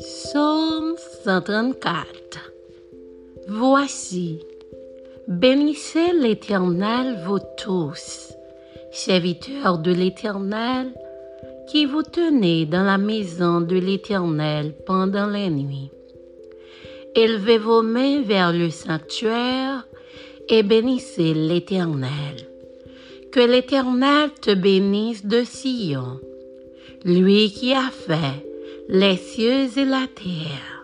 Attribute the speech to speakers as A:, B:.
A: Psaume 134 Voici, bénissez l'Éternel vous tous, serviteurs de l'Éternel, qui vous tenez dans la maison de l'Éternel pendant les nuits. Élevez vos mains vers le sanctuaire et bénissez l'Éternel. Que l'Éternel te bénisse de Sion, lui qui a fait les cieux et la terre.